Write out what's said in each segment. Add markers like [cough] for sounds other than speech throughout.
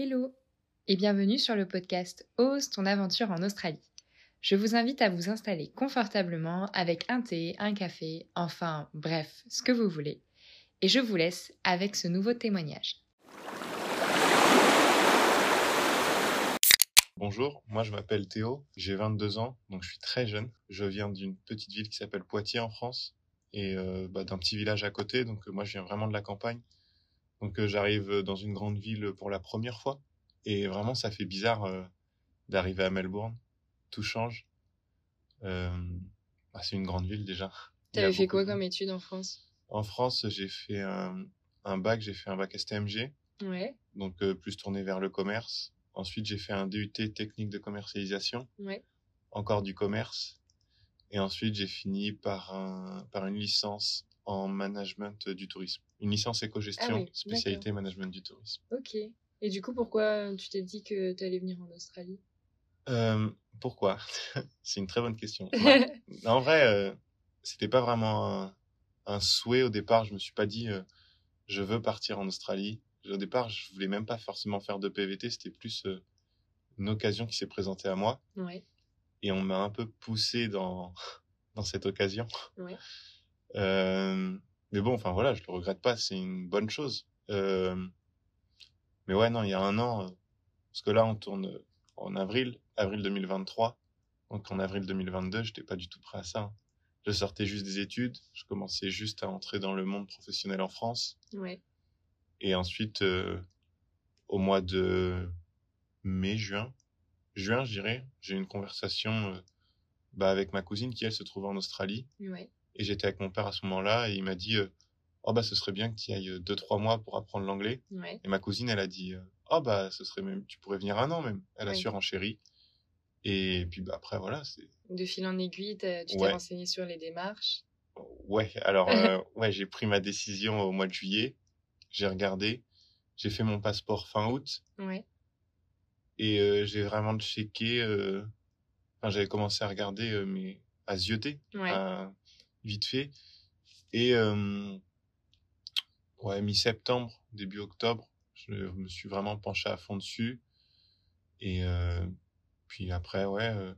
Hello et bienvenue sur le podcast Ose ton aventure en Australie. Je vous invite à vous installer confortablement avec un thé, un café, enfin bref, ce que vous voulez. Et je vous laisse avec ce nouveau témoignage. Bonjour, moi je m'appelle Théo, j'ai 22 ans, donc je suis très jeune. Je viens d'une petite ville qui s'appelle Poitiers en France et euh, bah, d'un petit village à côté, donc euh, moi je viens vraiment de la campagne. Donc euh, j'arrive dans une grande ville pour la première fois et vraiment ça fait bizarre d'arriver à Melbourne. Tout change. Bah, c'est une grande ville déjà. T'avais fait quoi comme études en France? En France, j'ai fait un, un bac, j'ai fait un bac STMG. Ouais. Donc plus tourné vers le commerce. Ensuite, j'ai fait un DUT technique de commercialisation. Ouais. Encore du commerce. Et ensuite, j'ai fini par, un, par une licence en management du tourisme. Une licence éco-gestion, Ah oui, spécialité management du tourisme. Ok. Et du coup, pourquoi tu t'es dit que tu allais venir en Australie? Euh, pourquoi? [laughs] C'est une très bonne question. [laughs] Ouais. en vrai, euh, c'était pas vraiment un, un souhait au départ. Je me suis pas dit euh, je veux partir en Australie. Au départ, je voulais même pas forcément faire de PVT. C'était plus euh, une occasion qui s'est présentée à moi Ouais. et on m'a un peu poussé dans [laughs] dans cette occasion. Ouais. Mais bon, enfin voilà, je le regrette pas. C'est une bonne chose. Euh, mais ouais, non, il y a un an, euh, parce que là, on tourne euh, en avril, avril 2023. Donc en avril 2022, j'étais pas du tout prêt à ça. hein. Je sortais juste des études, je commençais juste à entrer dans le monde professionnel en France. Ouais. Et ensuite, euh, au mois de mai, juin, juin, je dirais, j'ai eu une conversation euh, bah, avec ma cousine qui, elle, se trouvait en Australie. Ouais. Et j'étais avec mon père à ce moment-là et il m'a dit euh, Oh, bah, ce serait bien que tu ailles euh, deux, trois mois pour apprendre l'anglais. Ouais. Et ma cousine, elle a dit euh, Oh, bah, ce serait même, tu pourrais venir un an même. Elle a Oui. surenchéri. Et puis, bah, après, voilà, c'est. De fil en aiguille, tu t'es Ouais. renseigné sur les démarches. Ouais, alors, euh, [laughs] ouais, j'ai pris ma décision au mois de juillet. J'ai regardé. J'ai fait mon passeport fin août. Ouais. Et euh, j'ai vraiment checké. euh, Enfin, j'avais commencé à regarder, mais à zioter. Ouais. à- vite fait. Et euh, ouais, mi-septembre, début octobre, je me suis vraiment penché à fond dessus. Et euh, puis après, ouais, euh,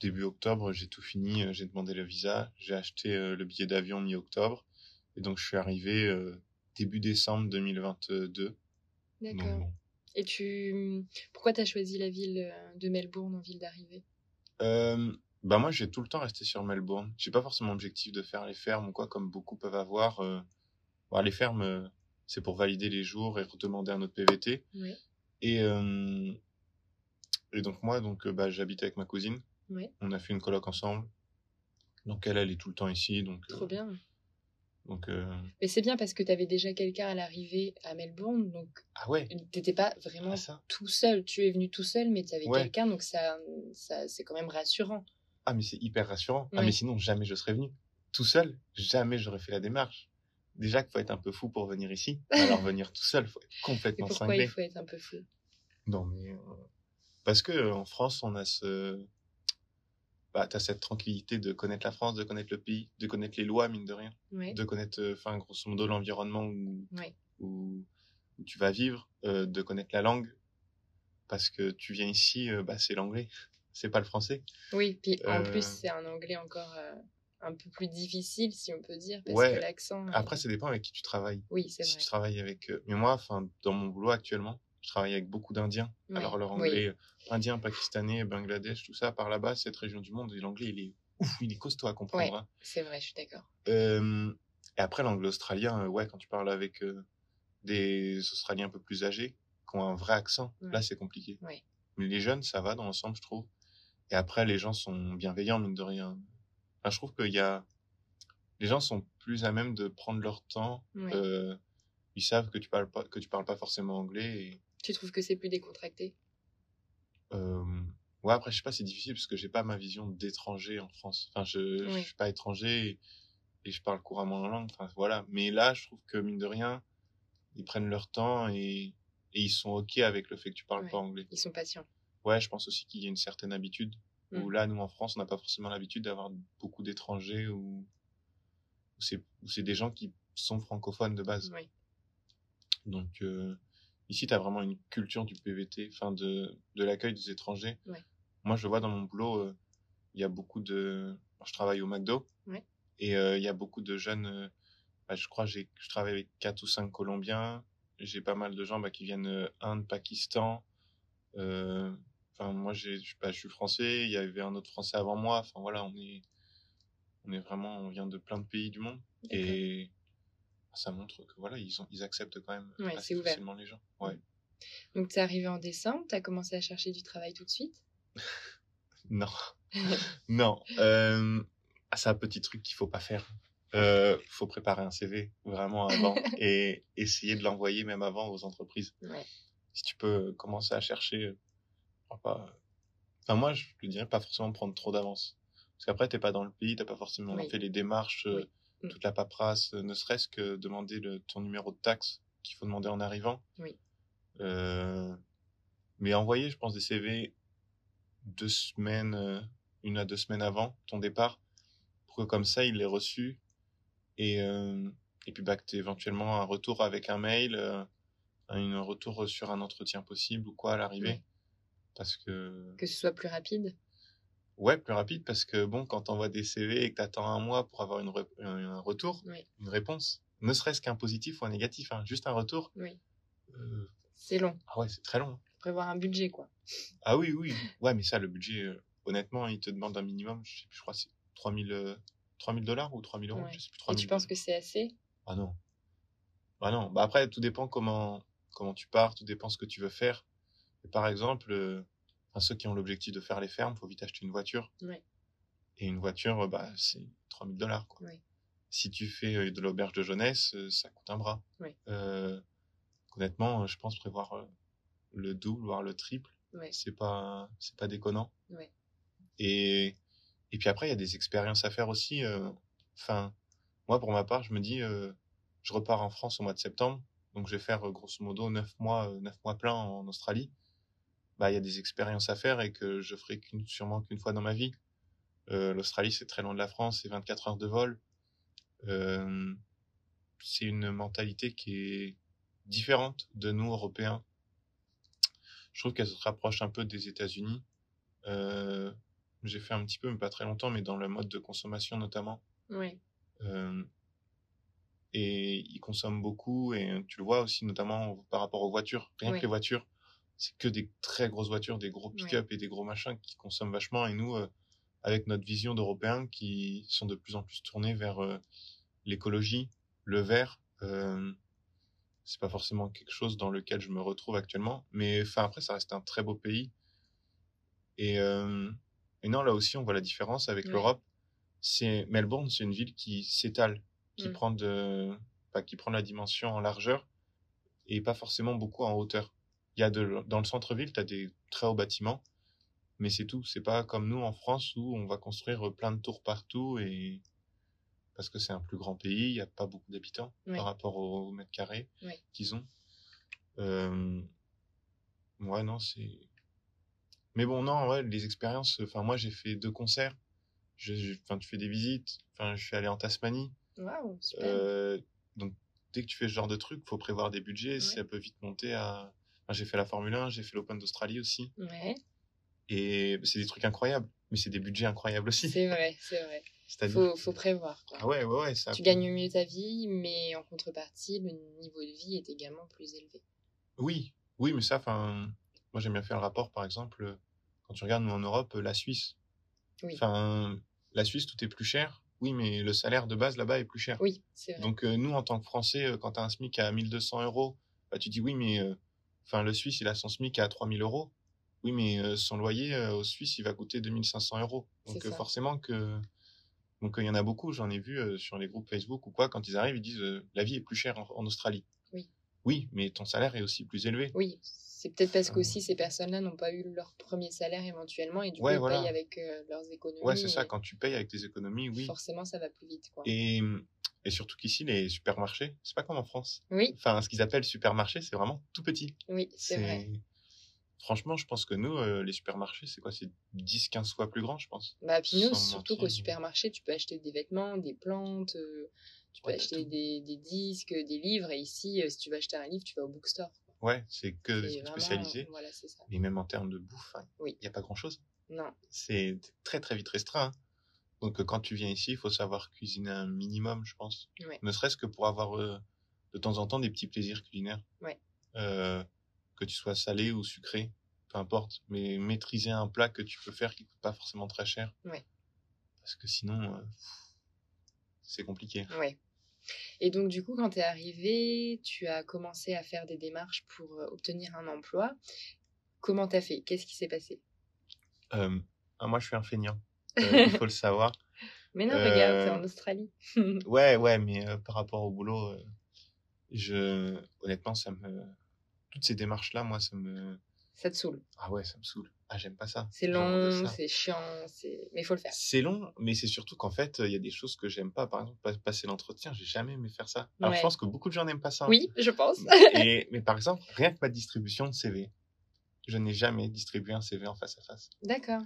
début octobre, j'ai tout fini. J'ai demandé le visa, j'ai acheté le billet d'avion mi-octobre. Et donc, je suis arrivé début décembre 2022. Donc, D'accord. bon. Et tu, pourquoi t'as choisi la ville de Melbourne en ville d'arrivée? Euh, bah moi, j'ai tout le temps resté sur Melbourne. J'ai pas forcément l'objectif de faire les fermes ou quoi, comme beaucoup peuvent avoir. Euh, bon, les fermes, euh, c'est pour valider les jours et redemander un autre PVT. Et, euh, et donc moi, donc euh, bah, j'habite avec ma cousine. On a fait une coloc ensemble. Donc elle, elle est tout le temps ici. Donc, euh, Trop bien. donc euh, Mais c'est bien parce que t'avais déjà quelqu'un à l'arrivée à Melbourne, donc ah ouais, t'étais pas vraiment ah, ça. tout seul. Tu es venu tout seul, mais t'avais Ouais. quelqu'un, donc ça, ça c'est quand même rassurant. Ah mais c'est hyper rassurant. Ah mais sinon jamais je serais venu. Tout seul, jamais j'aurais fait la démarche. Déjà qu'il faut être un peu fou pour venir ici. [laughs] Alors venir tout seul, faut être Et complètement pourquoi cinglé. il faut être un peu fou? Non, mais. euh, Parce que euh, en France, on a ce. Bah, t'as cette tranquillité de connaître la France, de connaître le pays, de connaître les lois, mine de rien, de connaître, euh, enfin, grosso modo, l'environnement où, où, où tu vas vivre, de connaître la langue. Parce que tu viens ici, bah, c'est l'anglais, c'est pas le français. Oui, puis en Euh, plus c'est un anglais encore euh, un peu plus difficile, si on peut dire, parce Ouais. que l'accent. euh, Après, ça dépend avec qui tu travailles. Oui, c'est Si vrai. tu travailles avec. Mais moi, enfin, dans mon boulot actuellement, je travaille avec beaucoup d'Indiens. Ouais. Alors, leur anglais, indien, pakistanais, Bangladesh, tout ça, par là-bas, cette région du monde, l'anglais, il est ouf, il est costaud à comprendre. Ouais. hein. C'est vrai, je suis d'accord. Euh, et après, l'anglais australien, ouais, quand tu parles avec euh, des Australiens un peu plus âgés, qui ont un vrai accent, là, c'est compliqué. Mais les jeunes, ça va dans l'ensemble, je trouve. Et après, les gens sont bienveillants, mine de rien. Enfin, je trouve qu'il y a. Les gens sont plus à même de prendre leur temps. Ouais. Euh, ils savent que tu parles pas, que tu parles pas forcément anglais. Et, Tu trouves que c'est plus décontracté? Euh, ouais, après, je sais pas, c'est difficile parce que j'ai pas ma vision d'étranger en France. Enfin, je, je suis pas étranger et, et je parle couramment la langue. Enfin, voilà. Mais là, je trouve que mine de rien, ils prennent leur temps et, et ils sont ok avec le fait que tu parles Ouais. pas anglais. Ils sont patients. Ouais, je pense aussi qu'il y a une certaine habitude. Où Mm. là, nous en France, on n'a pas forcément l'habitude d'avoir beaucoup d'étrangers ou c'est c'est des gens qui sont francophones de base. Oui. Donc, euh, ici, tu as vraiment une culture du PVT, enfin de, de l'accueil des étrangers. Moi, je vois dans mon boulot, euh, il y a beaucoup de. Je travaille au McDo. Et euh, il y a beaucoup de jeunes. bah, je crois que j'ai- je travaille avec quatre ou cinq Colombiens. J'ai pas mal de gens bah, qui viennent Inde, Pakistan. Enfin, moi, j'ai, je, bah, je suis français. Il y avait un autre français avant moi. Enfin, voilà, on est, on est vraiment, on vient de plein de pays du monde. Et ça montre que voilà, ils, ont, ils acceptent quand même Ouais, assez facilement les gens. Ouais. Donc, tu es arrivé en décembre, tu as commencé à chercher du travail tout de suite? [laughs] Non, [laughs] non. Euh, c'est un petit truc qu'il faut pas faire. Euh, faut préparer un CV vraiment avant [laughs] et essayer de l'envoyer même avant aux entreprises. Ouais. Si tu peux commencer à chercher, euh. Enfin moi, je te dirais pas forcément prendre trop d'avance, parce qu'après t'es pas dans le pays, t'as pas forcément Oui. fait les démarches, euh, Oui. Mm. toute la paperasse, euh, ne serait-ce que demander le, ton numéro de taxe qu'il faut demander en arrivant. Oui. Euh, mais envoyer, je pense, des CV deux semaines, une à deux semaines avant ton départ, pour que comme ça, il l'ait reçu. Et, et puis bah, que tu éventuellement un retour avec un mail, un retour sur un entretien possible ou quoi à l'arrivée. Parce que. Que ce soit plus rapide? Ouais, plus rapide, parce que bon, quand t'envoies des CV et que t'attends un mois pour avoir une re- un retour, Oui. une réponse, ne serait-ce qu'un positif ou un négatif, hein, juste un retour, Oui. euh, C'est long. ah ouais, c'est très long. Prévoir un budget, quoi. Ah oui, oui. Ouais, mais ça, le budget, euh, honnêtement, il te demande un minimum, je sais plus, je crois c'est 3000 euh, 3000 dollars ou 3000 euros, Ouais. je sais plus. Et 3000 tu penses que c'est assez? Ah non. Ah non. Bah après, tout dépend comment, comment tu pars, tout dépend ce que tu veux faire. Par exemple, euh, enfin, ceux qui ont l'objectif de faire les fermes, faut vite acheter une voiture. Ouais. Et une voiture, bah, c'est 3000 dollars. Ouais. Si tu fais euh, de l'auberge de jeunesse, euh, ça coûte un bras. Ouais. Euh, honnêtement, je pense prévoir le double, voire le triple, c'est pas, c'est pas déconnant. Et, et puis après, il y a des expériences à faire aussi. Enfin, moi, pour ma part, je me dis, euh, je repars en France au mois de septembre, donc je vais faire grosso modo neuf mois, euh, neuf mois pleins en Australie. Bah, il y a des expériences à faire et que je ferai sûrement qu'une fois dans ma vie. Euh, L'Australie, c'est très loin de la France, c'est 24 heures de vol. Euh, c'est une mentalité qui est différente de nous, Européens. Je trouve qu'elle se rapproche un peu des États-Unis. Euh, j'ai fait un petit peu, mais pas très longtemps, mais dans le mode de consommation notamment. Euh, et ils consomment beaucoup, et tu le vois aussi notamment par rapport aux voitures. Rien Oui. que les voitures, c'est que des très grosses voitures, des gros pick-up et des gros machins qui consomment vachement. Et nous, euh, avec notre vision d'Européens qui sont de plus en plus tournés vers euh, l'écologie, le vert, euh, c'est pas forcément quelque chose dans lequel je me retrouve actuellement. Mais enfin après, ça reste un très beau pays. Et, euh, et non, là aussi, on voit la différence avec Ouais. l'Europe. C'est Melbourne, c'est une ville qui s'étale, qui Mm. prend de, pas qui prend la dimension en largeur et pas forcément beaucoup en hauteur. Il y a de, dans le centre-ville, tu as des très hauts bâtiments, mais c'est tout. C'est pas comme nous en France où on va construire plein de tours partout et parce que c'est un plus grand pays, il n'y a pas beaucoup d'habitants par rapport au mètre carré qu'ils ont. Euh, ouais, non, c'est. Mais bon, non, ouais, les expériences. Enfin, moi, j'ai fait deux concerts. Je, je- enfin, tu fais des visites. Enfin, je suis allé en Tasmanie. Waouh, super. Euh, donc, dès que tu fais ce genre de truc, faut prévoir des budgets. Ouais. Ça peut vite monter à. J'ai fait la Formule 1, j'ai fait l'Open d'Australie aussi. Ouais, Et c'est des trucs incroyables. Mais c'est des budgets incroyables aussi. c'est vrai, c'est vrai. [laughs] C'est-à-dire. Faut, faut prévoir. quoi. Ah ouais, ouais, ouais. Ça Tu gagnes mieux ta vie, mais en contrepartie, le niveau de vie est également plus élevé. Oui, oui, mais ça, enfin, moi j'aime bien faire le rapport, par exemple, quand tu regardes nous en Europe, la Suisse. Oui. Enfin, la Suisse, tout est plus cher. Oui, mais le salaire de base là-bas est plus cher. Oui, c'est vrai. Donc euh, nous, en tant que Français, euh, quand tu as un SMIC à 1200 euros, bah, tu dis oui, mais euh, enfin le Suisse, il a son SMIC à 3000 euros. Oui, mais euh, son loyer euh, au Suisse, il va coûter 2500 euros. Donc euh, forcément que... Donc il y en a beaucoup, j'en ai vu sur les groupes Facebook ou quoi, quand ils arrivent, ils disent la vie est plus chère en, en Australie. Oui. Mais ton salaire est aussi plus élevé. Oui, c'est peut-être parce Enfin, qu'aussi ces personnes-là n'ont pas eu leur premier salaire éventuellement et du Ouais, coup ils voilà. payent avec euh, leurs économies. Ouais, c'est ça, quand tu payes avec tes économies, oui. Forcément, ça va plus vite. Quoi. Et, et surtout qu'ici, les supermarchés, c'est pas comme en France. Oui, Enfin, ce qu'ils appellent supermarché, c'est vraiment tout petit. oui, c'est vrai. Franchement, je pense que nous, euh, les supermarchés, c'est quoi? C'est 10-15 fois plus grand, je pense. Bah, puis nous, surtout qu'au supermarché, tu peux acheter des vêtements, des plantes, euh, tu peux Ouais, acheter des, des disques, des livres. Et ici, euh, si tu veux acheter un livre, tu vas au bookstore. quoi. Ouais, c'est que vraiment- spécialisé. Voilà, ça. Mais même en termes de bouffe, il Oui. n'y a pas grand-chose. Non. C'est très très vite restreint. hein. Donc euh, quand tu viens ici, il faut savoir cuisiner un minimum, je pense. Ouais. Ne serait-ce que pour avoir euh, de temps en temps des petits plaisirs culinaires. Ouais. Euh, que tu sois salé ou sucré, peu importe. Mais maîtriser un plat que tu peux faire qui coûte pas forcément très cher. Ouais. Parce que sinon, euh, c'est compliqué. Ouais. Et donc, du coup, quand tu es arrivé, tu as commencé à faire des démarches pour euh, obtenir un emploi. Comment t'as fait? Qu'est-ce qui s'est passé? Euh, ah, moi, je suis un feignant. Euh, il faut le [laughs] savoir. Mais non, regarde, t'es Euh, en Australie. [laughs] Ouais, ouais, mais euh, par rapport au boulot, euh, je honnêtement, ça me toutes ces démarches-là, moi, ça me ça te saoule. ah ouais, ça me saoule. Ah, j'aime pas ça. C'est long, c'est chiant, c'est... mais il faut le faire. C'est long, mais c'est surtout qu'en fait, il y a des choses que j'aime pas. Par exemple, pas- passer l'entretien, j'ai jamais aimé faire ça. Alors, Ouais. je pense que beaucoup de gens n'aiment pas ça. Oui, je pense. [laughs] Et, mais par exemple, rien que ma distribution de CV, je n'ai jamais distribué un CV en face à face. D'accord.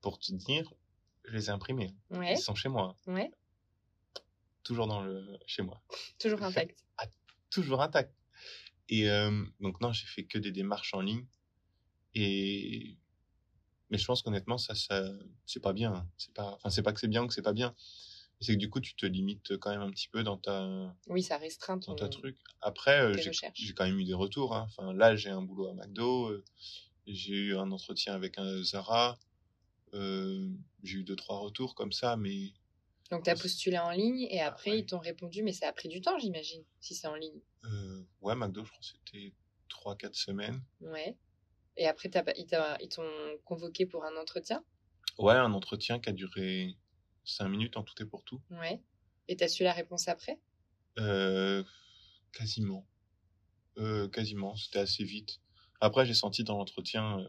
Pour te dire, je les ai imprimés. Ouais, Ils sont chez moi, ouais, toujours dans le chez moi. [laughs] toujours intact. toujours intact. Et euh, donc non, j'ai fait que des démarches en ligne. Et mais je pense qu'honnêtement, ça, ça, c'est pas bien. hein. C'est pas, enfin, c'est pas que c'est bien ou que c'est pas bien. C'est que du coup, tu te limites quand même un petit peu dans ta, Oui, ça restreint ton... dans ta truc. Après, euh, j'ai, quand même eu des retours. hein. Enfin, là, j'ai un boulot à McDo. euh, j'ai eu un entretien avec un Zara. euh, j'ai eu deux trois retours comme ça, mais Donc, tu as postulé en ligne et après, ouais. ils t'ont répondu, mais ça a pris du temps, j'imagine, si c'est en ligne. euh, ouais, McDo, je crois que c'était trois quatre semaines. Ouais. Et après, ils t'ont convoqué pour un entretien? Ouais, un entretien qui a duré cinq minutes en tout et pour tout. Ouais. Et t'as su la réponse après? Euh, quasiment. Euh, quasiment, c'était assez vite. Après, j'ai senti dans l'entretien, euh,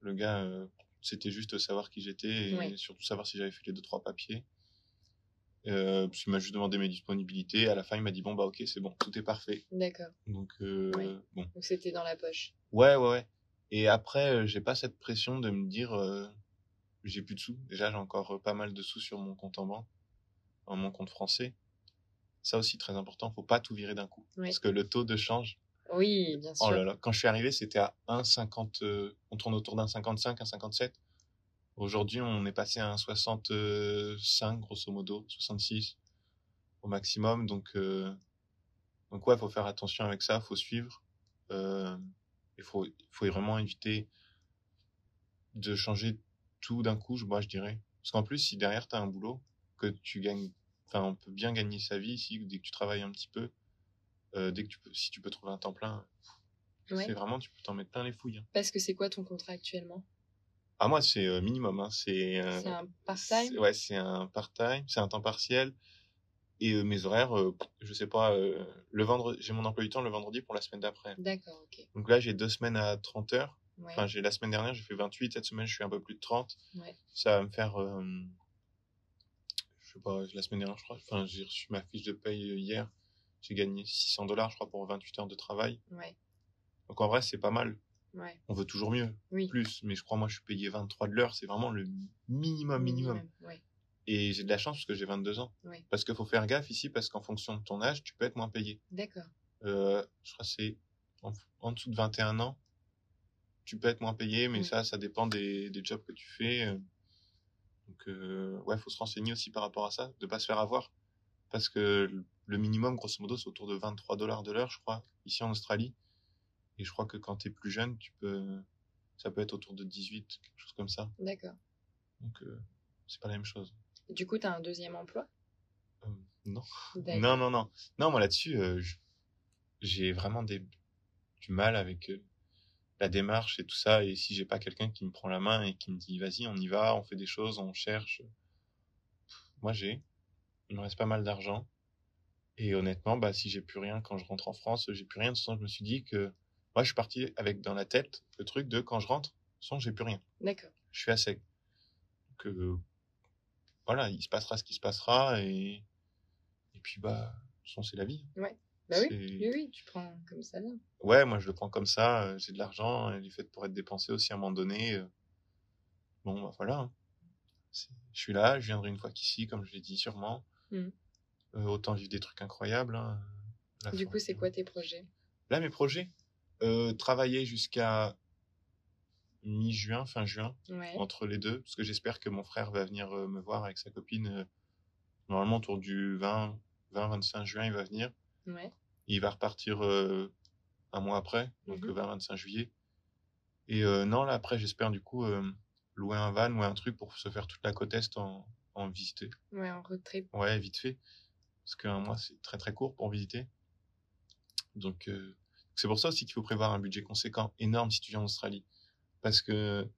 le gars, euh, c'était juste savoir qui j'étais et Ouais. surtout savoir si j'avais fait les deux, trois papiers. Euh, parce qu'il m'a juste demandé mes disponibilités. À la fin, il m'a dit Bon, bah, ok, c'est bon, tout est parfait. D'accord. Donc, euh, Ouais. bon. Donc, c'était dans la poche. Ouais, ouais, ouais. Et après, euh, j'ai pas cette pression de me dire euh, J'ai plus de sous. Déjà, j'ai encore euh, pas mal de sous sur mon compte en banque, en mon compte français. Ça aussi, très important, faut pas tout virer d'un coup. Oui. Parce que le taux de change, Oui, bien sûr. oh là là, quand je suis arrivé, c'était à 1,50, euh, on tourne autour d'un 55, un 57. Aujourd'hui, on est passé à un 65, grosso modo, 66 au maximum. Donc, euh, donc ouais, faut faire attention avec ça, faut suivre. Euh, il faut, il faut vraiment éviter de changer tout d'un coup, je- moi, je dirais. Parce qu'en plus, si derrière, tu as un boulot, que tu gagnes, enfin, on peut bien gagner sa vie ici, dès que tu travailles un petit peu, euh, dès que tu peux, si tu peux trouver un temps plein, Ouais. c'est vraiment, tu peux t'en mettre plein les fouilles. hein. Parce que c'est quoi ton contrat actuellement? Ah, moi, c'est euh, minimum, hein, c'est, euh, C'est un part-time? Ouais, c'est un part-time, c'est un temps partiel. Et euh, mes horaires, je sais pas, le vendredi, j'ai mon emploi du temps le vendredi pour la semaine d'après. D'accord, ok. Donc là, j'ai deux semaines à 30 heures. Ouais. Enfin, j'ai la semaine dernière, j'ai fait 28. Cette semaine, je suis un peu plus de 30. Ouais. Ça va me faire, je sais pas, la semaine dernière, je crois. Enfin, j'ai reçu ma fiche de paye hier. J'ai gagné 600 dollars, je crois, pour 28 heures de travail. Ouais. Donc en vrai, c'est pas mal. Ouais. On veut toujours mieux, Oui. plus. Mais je crois, moi, je suis payé 23 de l'heure. C'est vraiment le minimum, minimum. Ouais. Et j'ai de la chance parce que j'ai 22 ans. Ouais. Parce qu'il faut faire gaffe ici, parce qu'en fonction de ton âge, tu peux être moins payé. D'accord. Euh, je crois que c'est en, en dessous de 21 ans, tu peux être moins payé, mais ça, ça dépend des, des jobs que tu fais. euh. Donc, euh, ouais, faut se renseigner aussi par rapport à ça, de pas se faire avoir. Parce que le minimum, grosso modo, c'est autour de 23 dollars de l'heure, je crois, ici en Australie. Et je crois que quand tu es plus jeune, tu peux, ça peut être autour de 18, quelque chose comme ça. D'accord. Donc, euh, c'est pas la même chose. Et Du coup, tu as un deuxième emploi? Euh, non. Non, non, non. Non, moi là-dessus, euh, j'ai vraiment des, du mal avec euh, la démarche et tout ça. Et si j'ai pas quelqu'un qui me prend la main et qui me dit, vas-y, on y va, on fait des choses, on cherche. Moi, j'ai. Il me reste pas mal d'argent. Et honnêtement, bah, si j'ai plus rien quand je rentre en France, j'ai plus rien. De toute façon, je me suis dit que moi, je suis parti avec dans la tête le truc de quand je rentre, façon, j'ai plus rien. D'accord. Je suis à sec. Donc, euh, voilà, il se passera ce qui se passera. Et, et puis, bah, façon, c'est la vie. Bah oui. Oui, oui, tu prends comme ça là. Ouais, moi je le prends comme ça, euh, j'ai de l'argent, elle est faite pour être dépensée aussi à un moment donné. euh. Bon, bah voilà. hein. Je suis là, je viendrai une fois qu'ici, comme je l'ai dit sûrement. Euh, autant vivre des trucs incroyables. hein. Du coup, c'est quoi tes projets? Là, mes projets? Euh, travailler jusqu'à mi-juin, fin juin, Ouais. entre les deux, parce que j'espère que mon frère va venir euh, me voir avec sa copine. euh, normalement, autour du 20, 20, 25 juin, il va venir. Ouais. Il va repartir euh, un mois après, donc Mhm. le 20-25 juillet. Et euh, non, là, après, j'espère du coup euh, louer un van ou un truc pour se faire toute la côte Est en, en visiter. Ouais, en road trip. Ouais, vite fait. Parce qu'un mois, c'est très très court pour visiter. Donc, c'est pour ça aussi qu'il faut prévoir un budget conséquent, énorme si tu viens en Australie. Parce que,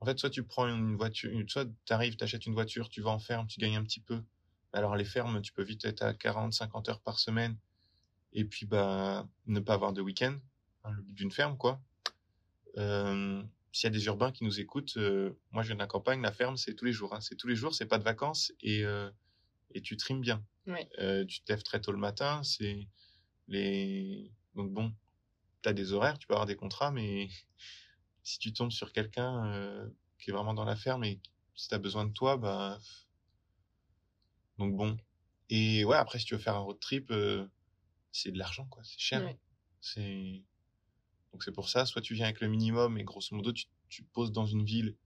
en fait, soit tu prends une voiture, soit tu arrives, tu achètes une voiture, tu vas en ferme, tu gagnes un petit peu. Alors, les fermes, tu peux vite être à 40, 50 heures par semaine. Et puis, bah, ne pas avoir de week-end. hein, le but d'une ferme, quoi. Euh, S'il y a des urbains qui nous écoutent, euh, moi je viens de la campagne, la ferme c'est tous les jours. hein. C'est tous les jours, c'est pas de vacances et, euh, et tu trimes bien. Ouais. Tu te lèves très tôt le matin, c'est les donc bon, tu as des horaires, tu peux avoir des contrats, mais [laughs] si tu tombes sur quelqu'un euh, qui est vraiment dans la ferme et si tu as besoin de toi, bah donc bon. Et ouais, après si tu veux faire un road trip, euh, c'est de l'argent quoi, c'est cher. Ouais. C'est donc c'est pour ça, soit tu viens avec le minimum et grosso modo tu, poses dans une ville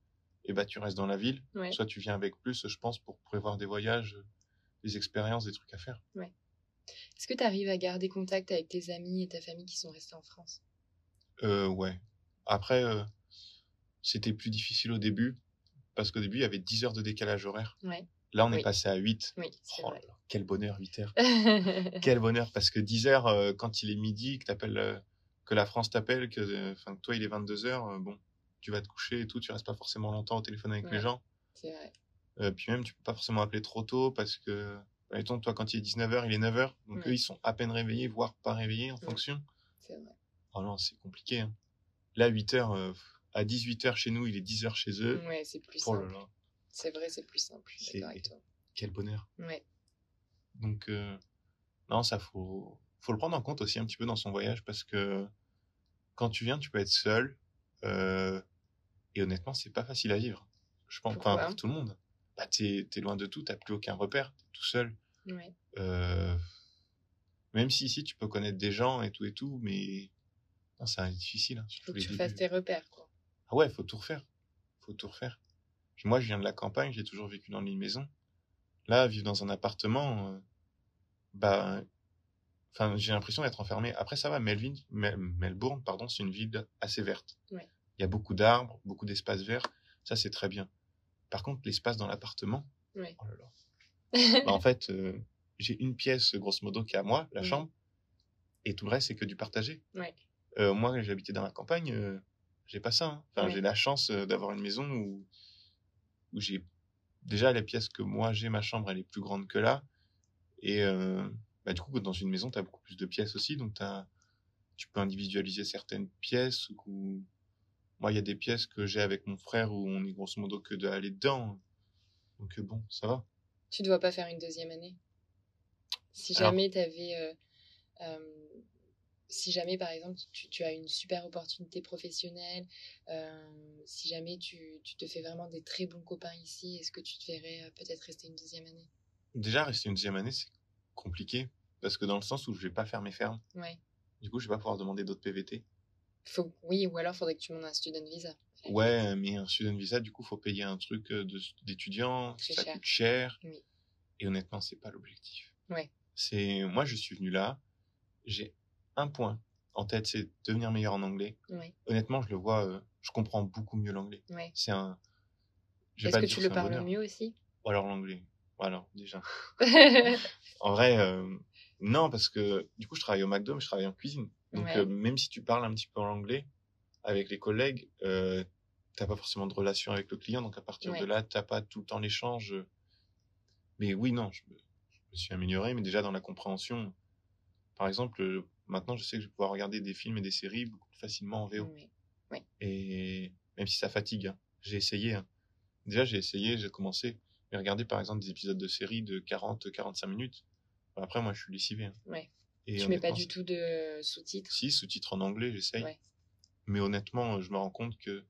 et bah tu restes dans la ville, Ouais. soit tu viens avec plus, je pense, pour prévoir des voyages, des expériences, des trucs à faire. Est-ce que tu arrives à garder contact avec tes amis et ta famille qui sont restés en France? Euh, ouais. Après, euh, c'était plus difficile au début, parce qu'au début, il y avait 10 heures de décalage horaire. Ouais. Là, on Oui. est passé à 8. Oui, c'est Oh vrai. là là, quel bonheur, 8 heures. [laughs] Quel bonheur, parce que 10 heures, euh, quand il est midi, que, t'appelles, euh, que la France t'appelle, que, que toi, il est 22 heures, bon, tu vas te coucher et tout, tu restes pas forcément longtemps au téléphone avec Ouais. les gens. c'est vrai. Puis même, tu peux pas forcément appeler trop tôt, parce que, mettons, toi, quand il est 19h, il est 9h, donc Ouais. eux, ils sont à peine réveillés, voire pas réveillés en Ouais. fonction. C'est vrai. Oh non, c'est compliqué. hein. Là, 8 heures, euh, à 18 heures chez nous, il est 10 heures chez eux. Ouais, c'est plus Oh là simple. C'est vrai, c'est plus simple. C'est- quel bonheur. Ouais. Donc, euh, non, ça faut, faut le prendre en compte aussi un petit peu dans son voyage parce que quand tu viens, tu peux être seul. euh, et honnêtement, c'est pas facile à vivre. Je pense, enfin, Pourquoi? pour tout le monde. Bah, t'es, t'es loin de tout, t'as plus aucun repère, t'es tout seul. Ouais. Euh, même si ici, tu peux connaître des gens et tout et tout, mais non, c'est difficile. Hein, Faut que tu fasses tes repères, quoi. Ah ouais, faut tout refaire. Faut tout refaire. Puis moi, je viens de la campagne, j'ai toujours vécu dans une maison. Là, vivre dans un appartement, euh, bah, enfin, j'ai l'impression d'être enfermé. Après, ça va, Melvin, Mel- Melbourne, pardon, c'est une ville assez verte. Ouais. Il y a beaucoup d'arbres, beaucoup d'espaces verts. Ça, c'est très bien. Par contre, l'espace dans l'appartement, oh là là. Bah, en fait, euh, j'ai une pièce, grosso modo, qui est à moi, la Mhm. chambre, et tout le reste, c'est que du partagé. Ouais. Euh, moi, j'habitais dans la campagne, euh, j'ai pas ça. hein. Enfin, Ouais. j'ai la chance d'avoir une maison où, où j'ai déjà les pièces que moi j'ai, ma chambre, elle est plus grande que là. Et bah, du coup, dans une maison, tu as beaucoup plus de pièces aussi, donc tu peux individualiser certaines pièces. Ou... Moi, il y a des pièces que j'ai avec mon frère où on est grosso modo que d'aller dedans. Donc euh, bon, ça va. Tu dois pas faire une deuxième année. Si jamais tu avais. si jamais, par exemple, tu, tu as une super opportunité professionnelle, euh, si jamais tu, tu te fais vraiment des très bons copains ici, est-ce que tu te verrais euh, peut-être rester une deuxième année? Déjà, rester une deuxième année, c'est compliqué. Parce que dans le sens où je vais pas faire mes fermes. Ouais. Du coup, je vais pas pouvoir demander d'autres PVT. Faut, oui, ou alors faudrait que tu montes un student visa. Ouais, mais un student visa, du coup, faut payer un truc euh, d'étudiant, ça cher. coûte cher. Oui. Et honnêtement, c'est pas l'objectif. Ouais. C'est moi, je suis venu là, j'ai un point en tête, c'est devenir meilleur en anglais. Ouais, Honnêtement, je le vois, euh, je comprends beaucoup mieux l'anglais. ouais. C'est un. Est-ce que tu le parles bonheur. mieux aussi? Ou alors l'anglais. Ou alors déjà. [laughs] En vrai, euh, non, parce que du coup, je travaille au McDo, mais je travaille en cuisine. Donc, Ouais. euh, même si tu parles un petit peu en anglais avec les collègues, euh, t'as pas forcément de relation avec le client. Donc, à partir Ouais. de là, t'as pas tout le temps l'échange. Mais oui, non, je me, je me suis amélioré, mais déjà dans la compréhension. Par exemple, euh, maintenant, je sais que je vais pouvoir regarder des films et des séries beaucoup plus facilement en VO. Ouais. Et même si ça fatigue, hein, j'ai essayé. hein. Déjà, j'ai essayé, j'ai commencé. Mais regarder par exemple des épisodes de séries de 40-45 minutes. Après, moi, je suis lessivé. hein. Ouais. Et Tu mets pas du tout de sous-titres? Si, sous-titres en anglais, j'essaye. Ouais. Mais honnêtement, je me rends compte que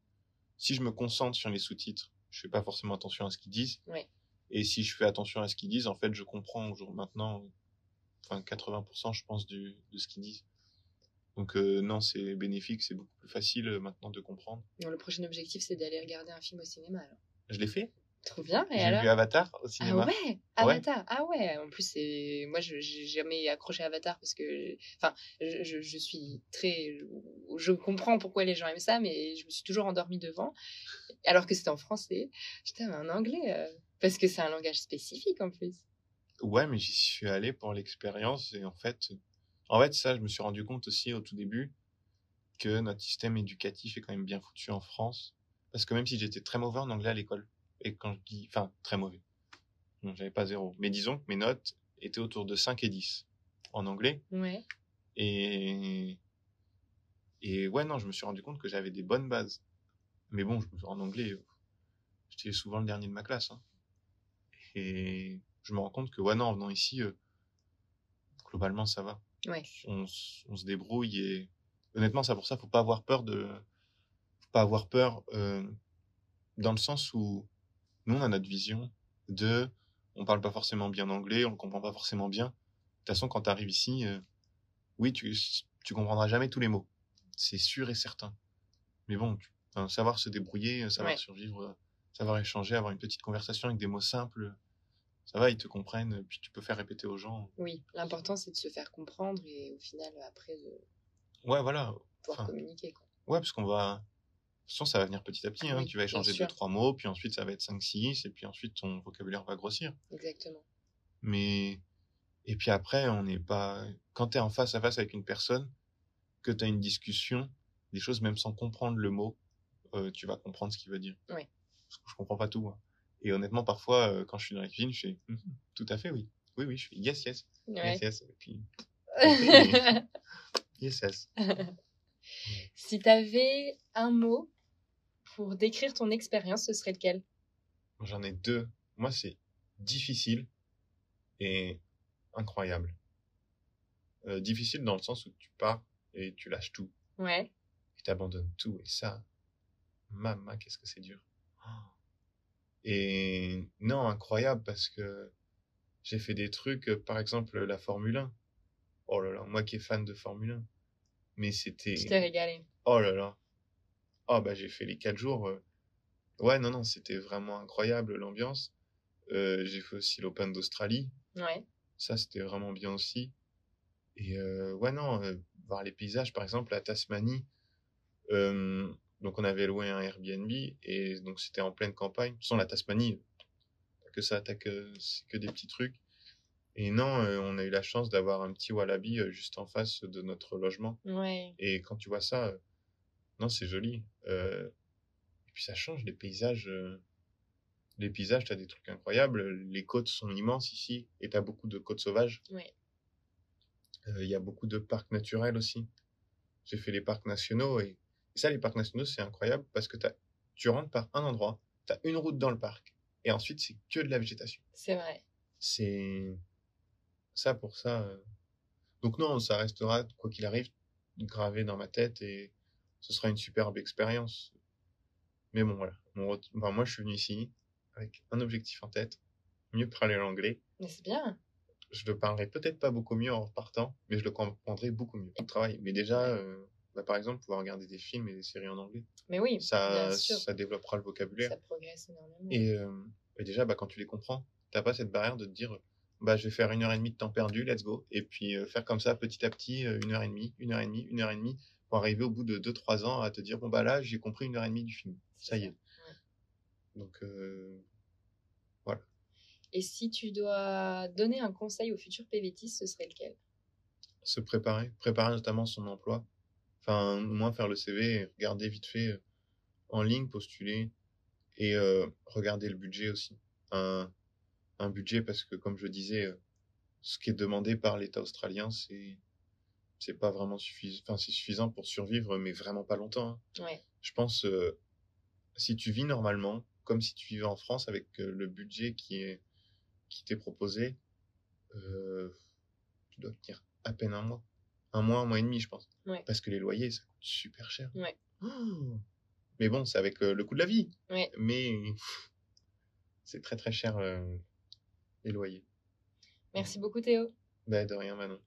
si je me concentre sur les sous-titres, je fais pas forcément attention à ce qu'ils disent. Ouais. Et si je fais attention à ce qu'ils disent, en fait, je comprends maintenant, enfin 80%, je pense, du, de ce qu'ils disent. Donc euh, non, c'est bénéfique, c'est beaucoup plus facile euh, maintenant de comprendre. Non, le prochain objectif, c'est d'aller regarder un film au cinéma. Alors. Je l'ai fait. Trop bien. Et J'ai vu Avatar au Ah cinéma. ouais, Avatar. Ah ouais. En plus, c'est moi, je j'ai jamais accroché à Avatar parce que, enfin, je, je, je suis très, je comprends pourquoi les gens aiment ça, mais je me suis toujours endormie devant, alors que c'était en français. J'étais en anglais euh, parce que c'est un langage spécifique en plus. Ouais, mais j'y suis allé pour l'expérience et en fait, en fait, ça, je me suis rendu compte aussi au tout début que notre système éducatif est quand même bien foutu en France. Parce que même si j'étais très mauvais en anglais à l'école, et quand je dis, enfin, très mauvais, non, j'avais pas zéro, mais disons que mes notes étaient autour de 5 et 10 en anglais. Ouais. Et, et ouais, non, je me suis rendu compte que j'avais des bonnes bases. Mais bon, je en anglais, j'étais souvent le dernier de ma classe. hein. Et je me rends compte que, ouais, non, en venant ici, euh, globalement, ça va. Ouais. On, se débrouille et honnêtement, ça pour ça, faut pas avoir peur de, faut pas avoir peur euh, dans le sens où nous, on a notre vision de, on parle pas forcément bien anglais, on le comprend pas forcément bien. De toute façon, quand tu arrives ici, euh, oui, tu, tu comprendras jamais tous les mots. C'est sûr et certain. Mais bon, tu- enfin, savoir se débrouiller, savoir Ouais. survivre, euh, savoir échanger, avoir une petite conversation avec des mots simples, ça va, ils te comprennent, puis tu peux faire répéter aux gens. Oui. L'important, c'est de se faire comprendre et au final, après, de Ouais, voilà. pouvoir Enfin, communiquer. Quoi. Ouais, parce qu'on va. De toute façon, ça va venir petit à petit. Hein. Oui, tu vas échanger deux, trois mots, puis ensuite ça va être 5, 6, et puis ensuite ton vocabulaire va grossir. Exactement. Mais. Et puis après, on n'est pas. Quand tu es en face à face avec une personne, que tu as une discussion, des choses, même sans comprendre le mot, euh, tu vas comprendre ce qu'il veut dire. Oui. Parce que je comprends pas tout. hein. Et honnêtement, parfois, euh, quand je suis dans la cuisine, je fais Mhm, tout à fait, oui. Oui, oui, je fais yes, yes, Ouais. yes, yes. Et puis, [laughs] yes, yes. [laughs] si tu avais un mot pour décrire ton expérience, ce serait lequel? J'en ai deux. Moi, c'est difficile et incroyable. Euh, difficile dans le sens où tu pars et tu lâches tout Ouais. et t'abandonnes tout. Et ça, maman, qu'est-ce que c'est dur. Et non, incroyable parce que j'ai fait des trucs, euh, par exemple la Formule 1. Oh là là, moi qui est fan de Formule 1. Mais c'était... Tu t'es régalé. Oh là là. Oh bah j'ai fait les quatre jours. euh. Ouais, non, non, c'était vraiment incroyable l'ambiance. Euh, j'ai fait aussi l'Open d'Australie. Ouais. Ça, c'était vraiment bien aussi. Et euh, ouais, non, euh, voir les paysages, par exemple, à Tasmanie. donc on avait loué un Airbnb et donc c'était en pleine campagne. Façon, la Tasmanie, t'as que ça, t'as que, c'est que des petits trucs. Et non, on a eu la chance d'avoir un petit wallaby juste en face de notre logement. Ouais. Et quand tu vois ça, non, c'est joli. Euh, et puis ça change les paysages. euh, les paysages, t'as des trucs incroyables. Les côtes sont immenses ici, et t'as beaucoup de côtes sauvages. Ouais. Euh, Il y a beaucoup de parcs naturels aussi. J'ai fait les parcs nationaux, et, et ça, les parcs nationaux, c'est incroyable parce que t'as, tu rentres par un endroit, t'as une route dans le parc, et ensuite c'est que de la végétation. C'est vrai. C'est ça pour ça. Donc non, ça restera, quoi qu'il arrive, gravé dans ma tête et ce sera une superbe expérience. Mais bon, voilà. Enfin, moi, je suis venu ici avec un objectif en tête, mieux parler l'anglais. Mais c'est bien. Je le parlerai peut-être pas beaucoup mieux en repartant, mais je le comprendrai beaucoup mieux au travail. Mais déjà, euh, bah, par exemple, pouvoir regarder des films et des séries en anglais, Mais oui, ça, bien sûr. ça développera le vocabulaire. Ça progresse énormément. Et, euh, et déjà, bah, quand tu les comprends, t'as pas cette barrière de te dire, bah, je vais faire une heure et demie de temps perdu, let's go. Et puis euh, faire comme ça petit à petit, euh, une heure et demie, une heure et demie, une heure et demie, pour arriver au bout de deux, trois ans à te dire, bon, bah là, j'ai compris une heure et demie du film. Ça y est. Ouais. Donc, euh, Et si tu dois donner un conseil au futur PVTiste, ce serait lequel? Se préparer, préparer notamment son emploi. Enfin, moins faire le CV, regarder vite fait euh, en ligne, postuler et euh, regarder le budget aussi. Un, un budget parce que, comme je disais, euh, ce qui est demandé par l'État australien, c'est c'est pas vraiment suffisant. Enfin, c'est suffisant pour survivre, mais vraiment pas longtemps. hein. Ouais. Je pense, euh, si tu vis normalement, comme si tu vivais en France avec euh, le budget qui est qui t'est proposé, euh, tu dois tenir à peine un mois. Un mois, un mois et demi, je pense. Ouais. Parce que les loyers, ça coûte super cher. Ouais. Oh mais bon, c'est avec euh, le coût de la vie. Mais c'est très très cher les loyers. Merci beaucoup Théo. Bah, de rien, Manon.